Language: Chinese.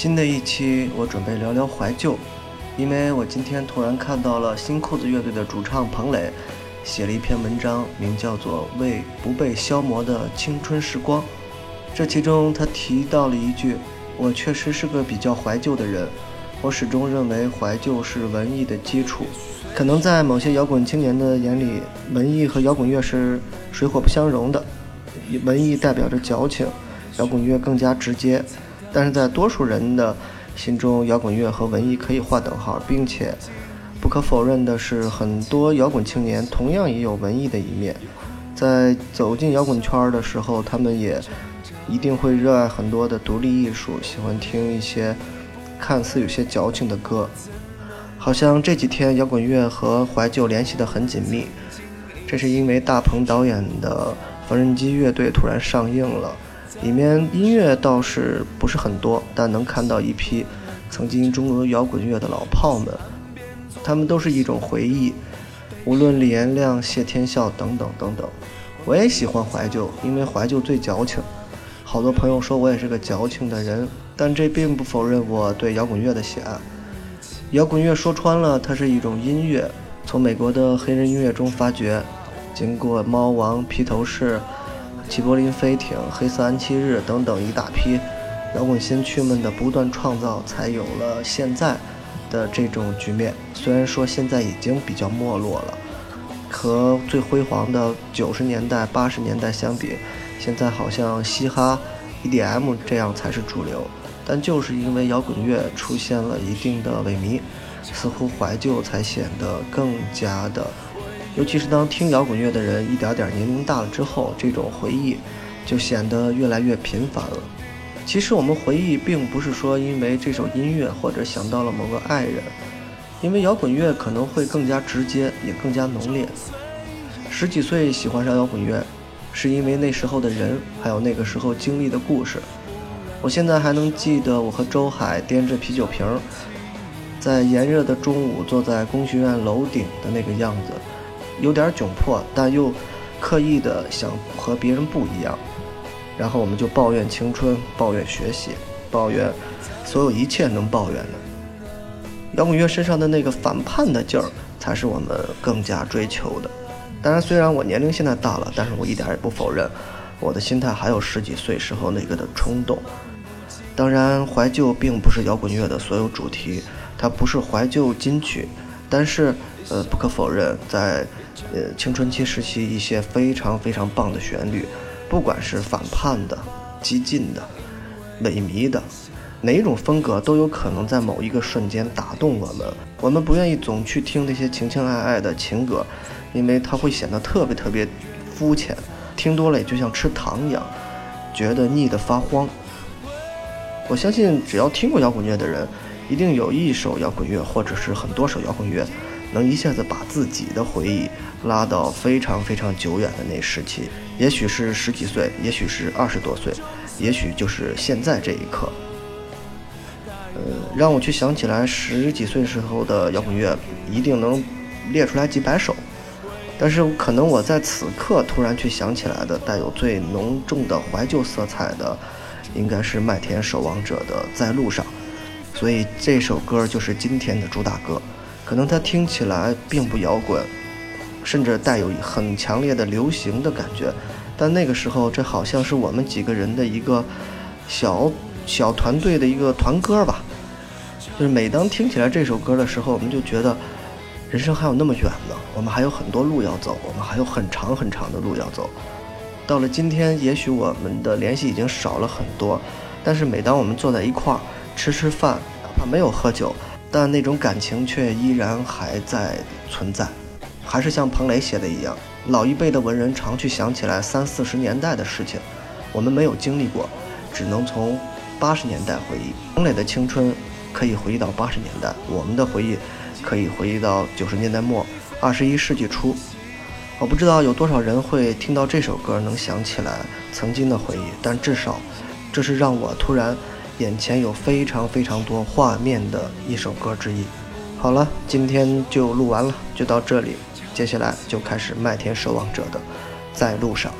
新的一期，我准备聊聊怀旧，因为我今天突然看到了新裤子乐队的主唱彭磊写了一篇文章，名叫做《为不被消磨的青春时光》。这其中他提到了一句：“我确实是个比较怀旧的人，我始终认为怀旧是文艺的基础。可能在某些摇滚青年的眼里，文艺和摇滚乐是水火不相容的，文艺代表着矫情，摇滚乐更加直接。”但是在多数人的心中，摇滚乐和文艺可以划等号，并且不可否认的是，很多摇滚青年同样也有文艺的一面。在走进摇滚圈的时候，他们也一定会热爱很多的独立艺术，喜欢听一些看似有些矫情的歌。好像这几天摇滚乐和怀旧联系得很紧密，这是因为大鹏导演的《缝纫机乐队》突然上映了。里面音乐倒是不是很多，但能看到一批曾经中俄摇滚乐的老炮们，他们都是一种回忆。无论李延亮、谢天笑等等等等，我也喜欢怀旧，因为怀旧最矫情。好多朋友说我也是个矫情的人，但这并不否认我对摇滚乐的喜爱。摇滚乐说穿了，它是一种音乐，从美国的黑人音乐中发掘，经过猫王、披头士。齐柏林飞艇、黑色安息日等等一大批摇滚先驱们的不断创造，才有了现在的这种局面。虽然说现在已经比较没落了，和最辉煌的九十年代、八十年代相比，现在好像嘻哈、EDM 这样才是主流。但就是因为摇滚乐出现了一定的萎靡，似乎怀旧才显得更加的。尤其是当听摇滚乐的人一点点年龄大了之后，这种回忆就显得越来越频繁了。其实我们回忆并不是说因为这首音乐或者想到了某个爱人，因为摇滚乐可能会更加直接，也更加浓烈。十几岁喜欢上摇滚乐，是因为那时候的人，还有那个时候经历的故事。我现在还能记得我和周海掂着啤酒瓶，在炎热的中午坐在工学院楼顶的那个样子。有点窘迫，但又刻意的想和别人不一样，然后我们就抱怨青春，抱怨学习，抱怨所有一切能抱怨的。摇滚乐身上的那个反叛的劲儿，才是我们更加追求的。当然，虽然我年龄现在大了，但是我一点也不否认，我的心态还有十几岁时候那个的冲动。当然，怀旧并不是摇滚乐的所有主题，它不是怀旧金曲，但是，呃，不可否认，在呃，青春期时期一些非常非常棒的旋律，不管是反叛的、激进的、萎靡的，哪一种风格都有可能在某一个瞬间打动我们。我们不愿意总去听那些情情爱爱的情歌，因为它会显得特别特别肤浅，听多了也就像吃糖一样，觉得腻得发慌。我相信，只要听过摇滚乐的人，一定有一首摇滚乐，或者是很多首摇滚乐。能一下子把自己的回忆拉到非常非常久远的那时期，也许是十几岁，也许是二十多岁，也许就是现在这一刻。呃，让我去想起来十几岁时候的摇滚乐，一定能列出来几百首。但是可能我在此刻突然去想起来的，带有最浓重的怀旧色彩的，应该是麦田守望者的《在路上》，所以这首歌就是今天的主打歌。可能它听起来并不摇滚，甚至带有很强烈的流行的感觉，但那个时候这好像是我们几个人的一个小小团队的一个团歌吧。就是每当听起来这首歌的时候，我们就觉得人生还有那么远呢，我们还有很多路要走，我们还有很长很长的路要走。到了今天，也许我们的联系已经少了很多，但是每当我们坐在一块儿吃吃饭，哪怕没有喝酒。但那种感情却依然还在存在，还是像彭磊写的一样，老一辈的文人常去想起来三四十年代的事情，我们没有经历过，只能从八十年代回忆。彭磊的青春可以回忆到八十年代，我们的回忆可以回忆到九十年代末、二十一世纪初。我不知道有多少人会听到这首歌能想起来曾经的回忆，但至少，这是让我突然。眼前有非常非常多画面的一首歌之一。好了，今天就录完了，就到这里。接下来就开始麦田守望者的在路上。